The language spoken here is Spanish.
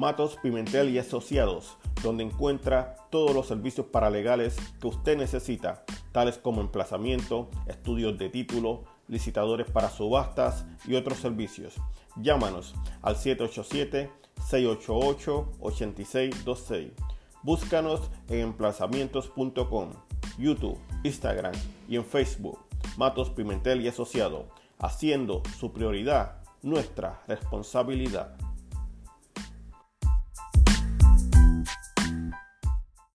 Matos Pimentel y Asociados, donde encuentra todos los servicios paralegales que usted necesita, tales como emplazamiento, estudios de título, licitadores para subastas y otros servicios. Llámanos al 787-688-8626. Búscanos en emplazamientos.com, YouTube, Instagram y en Facebook. Matos Pimentel y Asociado, haciendo su prioridad nuestra responsabilidad.